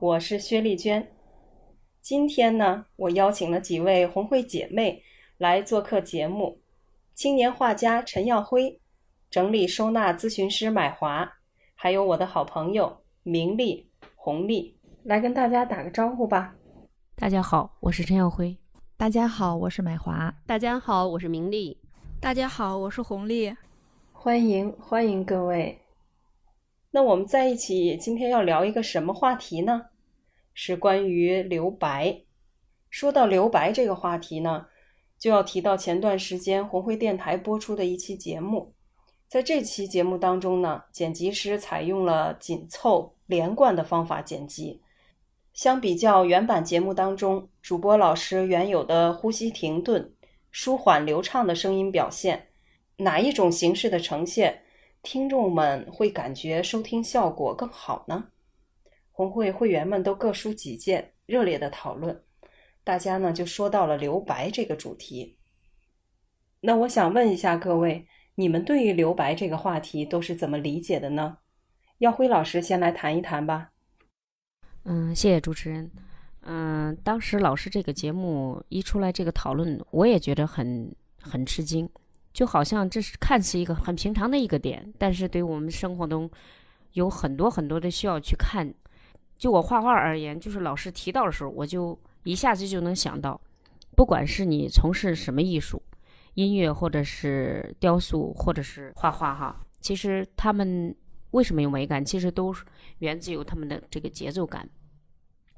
我是薛丽娟，今天呢，我邀请了几位红会姐妹来做客节目：青年画家陈耀辉、整理收纳咨询师买华，还有我的好朋友明丽、红丽，来跟大家打个招呼吧。大家好，我是陈耀辉。大家好，我是买华。大家好，我是明丽。大家好，我是红丽。欢迎欢迎各位。那我们在一起，今天要聊一个什么话题呢？是关于留白。说到留白这个话题呢，就要提到前段时间红会电台播出的一期节目。在这期节目当中呢，剪辑师采用了紧凑连贯的方法剪辑。相比较原版节目当中主播老师原有的呼吸停顿、舒缓流畅的声音表现，哪一种形式的呈现？听众们会感觉收听效果更好呢？红会会员们都各抒己见，热烈的讨论。大家呢就说到了留白这个主题。那我想问一下各位，你们对于留白这个话题都是怎么理解的呢？耀辉老师先来谈一谈吧。嗯，谢谢主持人。嗯，当时老师这个节目一出来，这个讨论我也觉得很很吃惊。就好像这是看似一个很平常的一个点，但是对我们生活中有很多很多的需要去看。就我画画而言，就是老师提到的时候，我就一下子就能想到，不管是你从事什么艺术，音乐或者是雕塑或者是画画哈，其实他们为什么有美感，其实都源自于他们的这个节奏感，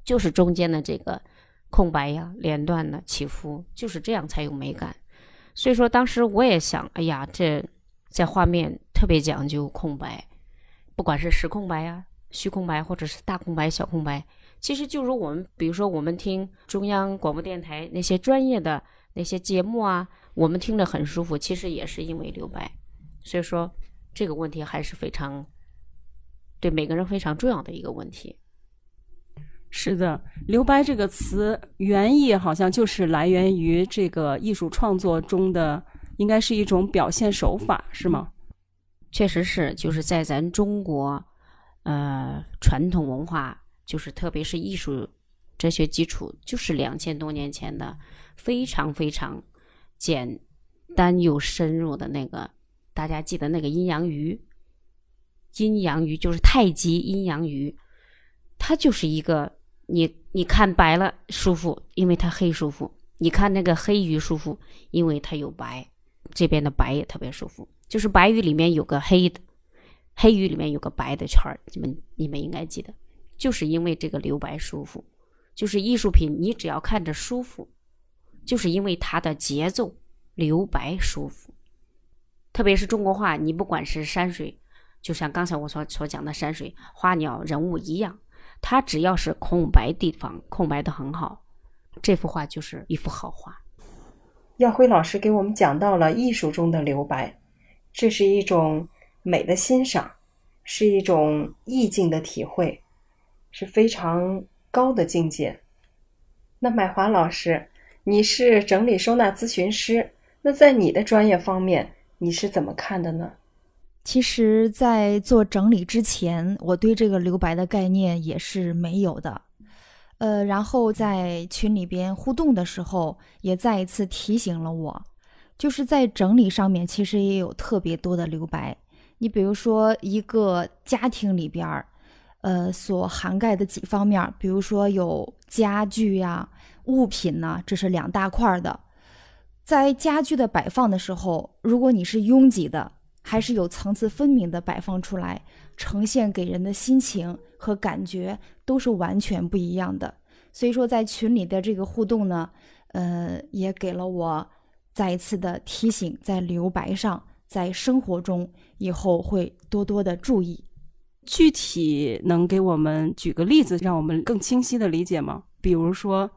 就是中间的这个空白呀、连段的起伏，就是这样才有美感。所以说，当时我也想，哎呀，这在画面特别讲究空白，不管是实空白呀、虚空白，或者是大空白、小空白，其实就是我们，比如说我们听中央广播电台那些专业的那些节目啊，我们听着很舒服，其实也是因为留白。所以说，这个问题还是非常对每个人非常重要的一个问题。是的，留白这个词原意好像就是来源于这个艺术创作中的，应该是一种表现手法，是吗？确实是，就是在咱中国，呃，传统文化，就是特别是艺术哲学基础，就是两千多年前的非常非常简单又深入的那个，大家记得那个阴阳鱼，阴阳鱼就是太极阴阳鱼，它就是一个。你你看白了舒服，因为它黑舒服；你看那个黑鱼舒服，因为它有白，这边的白也特别舒服。就是白鱼里面有个黑的，黑鱼里面有个白的圈儿，你们你们应该记得，就是因为这个留白舒服。就是艺术品，你只要看着舒服，就是因为它的节奏留白舒服。特别是中国画，你不管是山水，就像刚才我所所讲的山水、花鸟、人物一样。它只要是空白地方，空白的很好，这幅画就是一幅好画。耀辉老师给我们讲到了艺术中的留白，这是一种美的欣赏，是一种意境的体会，是非常高的境界。那买华老师，你是整理收纳咨询师，那在你的专业方面，你是怎么看的呢？其实，在做整理之前，我对这个留白的概念也是没有的。呃，然后在群里边互动的时候，也再一次提醒了我，就是在整理上面，其实也有特别多的留白。你比如说，一个家庭里边儿，呃，所涵盖的几方面，比如说有家具呀、物品呢，这是两大块的。在家具的摆放的时候，如果你是拥挤的。还是有层次分明的摆放出来，呈现给人的心情和感觉都是完全不一样的。所以说，在群里的这个互动呢，呃，也给了我再一次的提醒，在留白上，在生活中以后会多多的注意。具体能给我们举个例子，让我们更清晰的理解吗？比如说，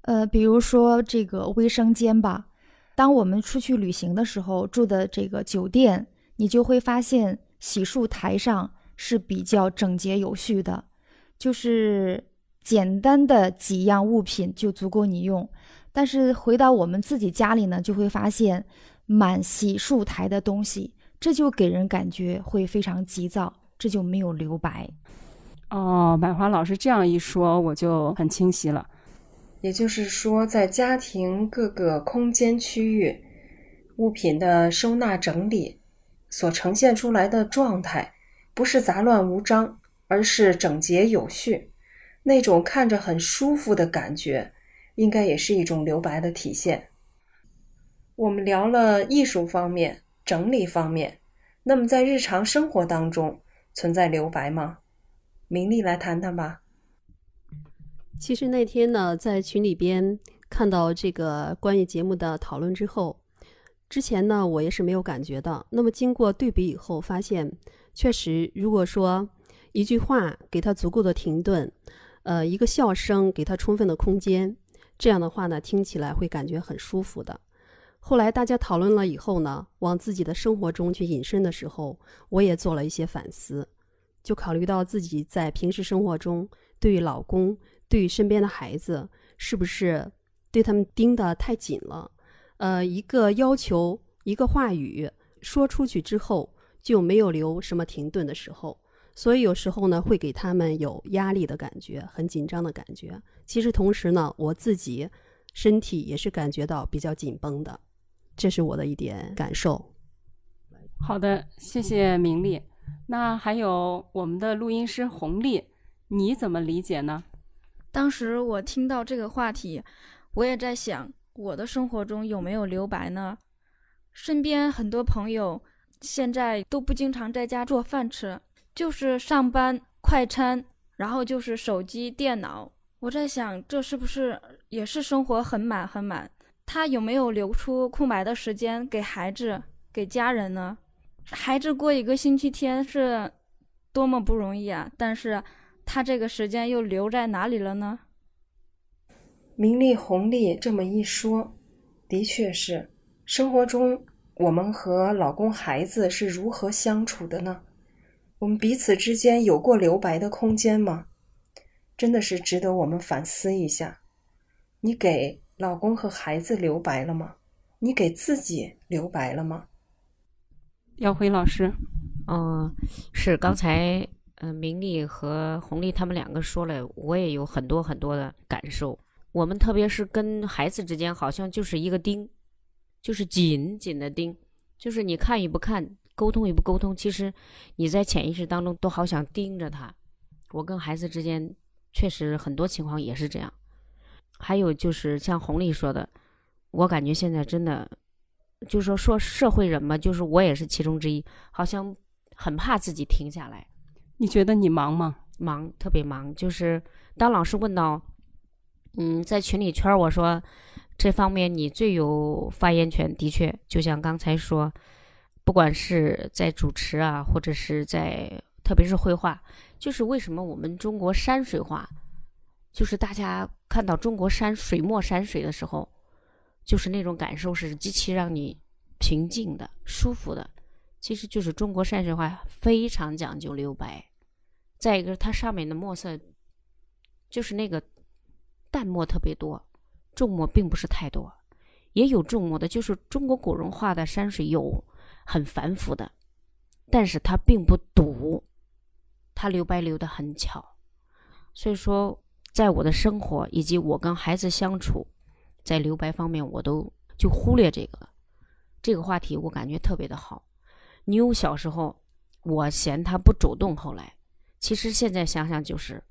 呃，比如说这个卫生间吧。当我们出去旅行的时候，住的这个酒店，你就会发现洗漱台上是比较整洁有序的，就是简单的几样物品就足够你用。但是回到我们自己家里呢，就会发现满洗漱台的东西，这就给人感觉会非常急躁，这就没有留白。哦，满华老师这样一说，我就很清晰了。也就是说，在家庭各个空间区域，物品的收纳整理所呈现出来的状态，不是杂乱无章，而是整洁有序。那种看着很舒服的感觉，应该也是一种留白的体现。我们聊了艺术方面、整理方面，那么在日常生活当中存在留白吗？明丽来谈谈吧。其实那天呢，在群里边看到这个关于节目的讨论之后，之前呢我也是没有感觉的。那么经过对比以后，发现确实，如果说一句话给他足够的停顿，呃，一个笑声给他充分的空间，这样的话呢，听起来会感觉很舒服的。后来大家讨论了以后呢，往自己的生活中去引申的时候，我也做了一些反思，就考虑到自己在平时生活中对于老公。对于身边的孩子，是不是对他们盯得太紧了？呃，一个要求，一个话语说出去之后，就没有留什么停顿的时候，所以有时候呢，会给他们有压力的感觉，很紧张的感觉。其实同时呢，我自己身体也是感觉到比较紧绷的，这是我的一点感受。好的，谢谢明丽。那还有我们的录音师红丽，你怎么理解呢？当时我听到这个话题，我也在想，我的生活中有没有留白呢？身边很多朋友现在都不经常在家做饭吃，就是上班快餐，然后就是手机、电脑。我在想，这是不是也是生活很满很满？他有没有留出空白的时间给孩子、给家人呢？孩子过一个星期天是多么不容易啊！但是。他这个时间又留在哪里了呢？名利红利这么一说，的确是生活中我们和老公孩子是如何相处的呢？我们彼此之间有过留白的空间吗？真的是值得我们反思一下。你给老公和孩子留白了吗？你给自己留白了吗？耀辉老师，嗯，是刚才。嗯，明丽和红丽他们两个说了，我也有很多很多的感受。我们特别是跟孩子之间，好像就是一个钉，就是紧紧的钉，就是你看与不看，沟通与不沟通，其实你在潜意识当中都好想盯着他。我跟孩子之间确实很多情况也是这样。还有就是像红丽说的，我感觉现在真的，就是说说社会人嘛，就是我也是其中之一，好像很怕自己停下来。你觉得你忙吗？忙，特别忙。就是当老师问到，嗯，在群里圈我说这方面你最有发言权。的确，就像刚才说，不管是在主持啊，或者是在特别是绘画，就是为什么我们中国山水画，就是大家看到中国山水墨山水的时候，就是那种感受是极其让你平静的、舒服的。其实就是中国山水画非常讲究留白，再一个它上面的墨色，就是那个淡墨特别多，重墨并不是太多，也有重墨的。就是中国古人画的山水有很繁复的，但是它并不堵，它留白留的很巧。所以说，在我的生活以及我跟孩子相处，在留白方面，我都就忽略这个了。这个话题我感觉特别的好。你有小时候，我嫌他不主动。后来，其实现在想想，就是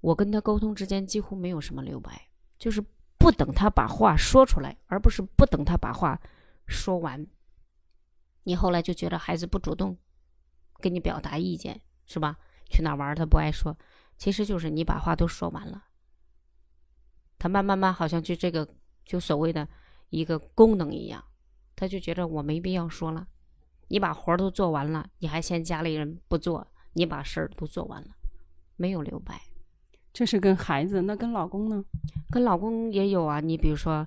我跟他沟通之间几乎没有什么留白，就是不等他把话说出来，而不是不等他把话说完。你后来就觉得孩子不主动跟你表达意见，是吧？去哪玩他不爱说，其实就是你把话都说完了，他慢慢慢好像就这个就所谓的一个功能一样，他就觉得我没必要说了。你把活儿都做完了，你还嫌家里人不做，你把事儿都做完了，没有留白。这是跟孩子，那跟老公呢？跟老公也有啊，你比如说，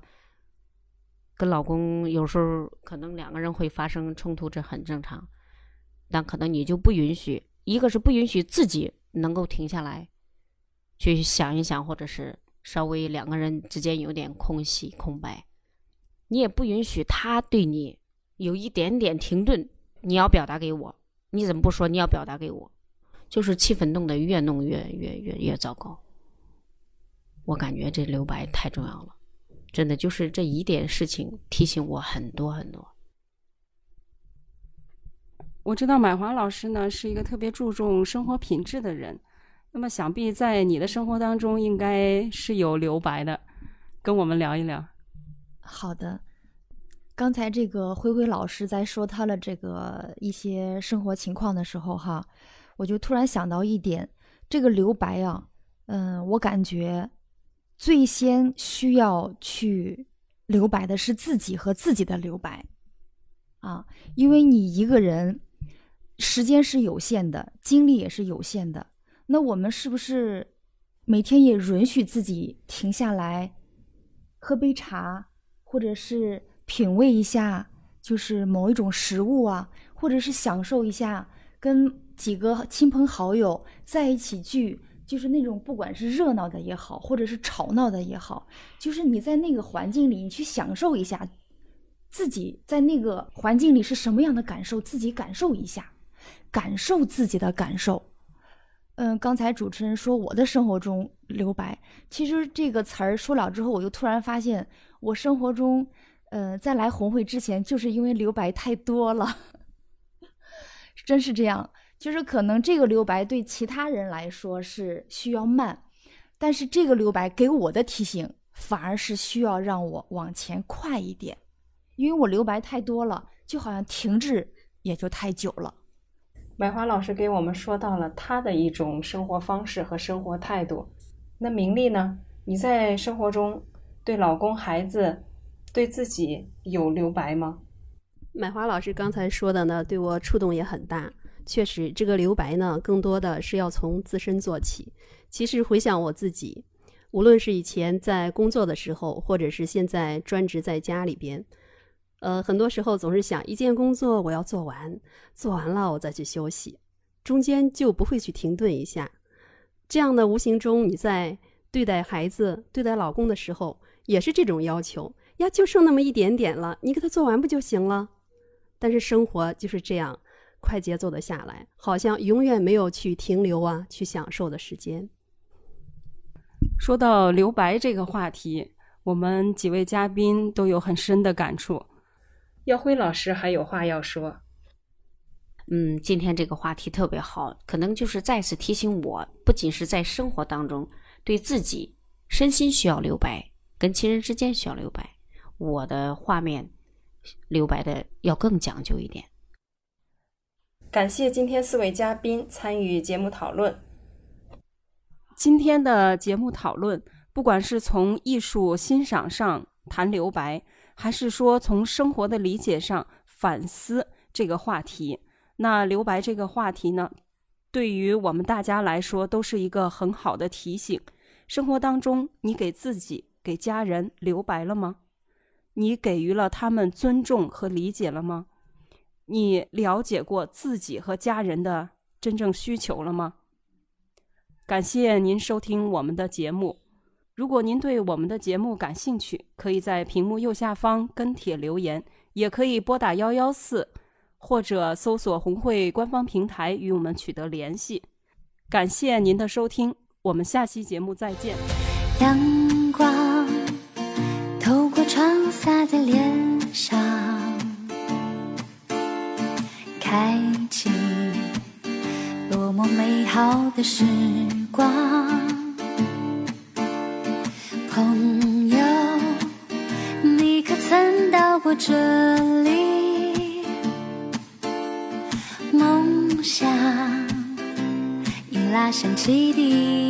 跟老公有时候可能两个人会发生冲突，这很正常。但可能你就不允许，一个是不允许自己能够停下来，去想一想，或者是稍微两个人之间有点空隙、空白。你也不允许他对你有一点点停顿，你要表达给我，你怎么不说？你要表达给我。就是气氛弄得越弄越越越越糟糕，我感觉这留白太重要了，真的就是这一点事情提醒我很多很多。我知道买华老师呢是一个特别注重生活品质的人，那么想必在你的生活当中应该是有留白的，跟我们聊一聊。好的，刚才这个灰灰老师在说他的这个一些生活情况的时候，哈。我就突然想到一点，这个留白啊，嗯，我感觉最先需要去留白的是自己和自己的留白，啊，因为你一个人时间是有限的，精力也是有限的，那我们是不是每天也允许自己停下来喝杯茶，或者是品味一下，就是某一种食物啊，或者是享受一下跟。几个亲朋好友在一起聚，就是那种不管是热闹的也好，或者是吵闹的也好，就是你在那个环境里，你去享受一下，自己在那个环境里是什么样的感受，自己感受一下，感受自己的感受。嗯，刚才主持人说我的生活中留白，其实这个词儿说了之后，我就突然发现，我生活中，呃，在来红会之前，就是因为留白太多了，真是这样。就是可能这个留白对其他人来说是需要慢，但是这个留白给我的提醒反而是需要让我往前快一点，因为我留白太多了，就好像停滞也就太久了。买花老师给我们说到了他的一种生活方式和生活态度。那明丽呢？你在生活中对老公、孩子、对自己有留白吗？买花老师刚才说的呢，对我触动也很大。确实，这个留白呢，更多的是要从自身做起。其实回想我自己，无论是以前在工作的时候，或者是现在专职在家里边，呃，很多时候总是想一件工作我要做完，做完了我再去休息，中间就不会去停顿一下。这样的无形中你在对待孩子、对待老公的时候，也是这种要求呀，就剩那么一点点了，你给他做完不就行了？但是生活就是这样。快节奏的下来，好像永远没有去停留啊，去享受的时间。说到留白这个话题，我们几位嘉宾都有很深的感触。耀辉老师还有话要说。嗯，今天这个话题特别好，可能就是再次提醒我，不仅是在生活当中，对自己身心需要留白，跟亲人之间需要留白。我的画面留白的要更讲究一点。感谢今天四位嘉宾参与节目讨论。今天的节目讨论，不管是从艺术欣赏上谈留白，还是说从生活的理解上反思这个话题，那留白这个话题呢，对于我们大家来说都是一个很好的提醒。生活当中，你给自己、给家人留白了吗？你给予了他们尊重和理解了吗？你了解过自己和家人的真正需求了吗？感谢您收听我们的节目。如果您对我们的节目感兴趣，可以在屏幕右下方跟帖留言，也可以拨打幺幺四，或者搜索红会官方平台与我们取得联系。感谢您的收听，我们下期节目再见。阳光透过窗洒在脸开启多么美好的时光，朋友，你可曾到过这里？梦想已拉响汽笛。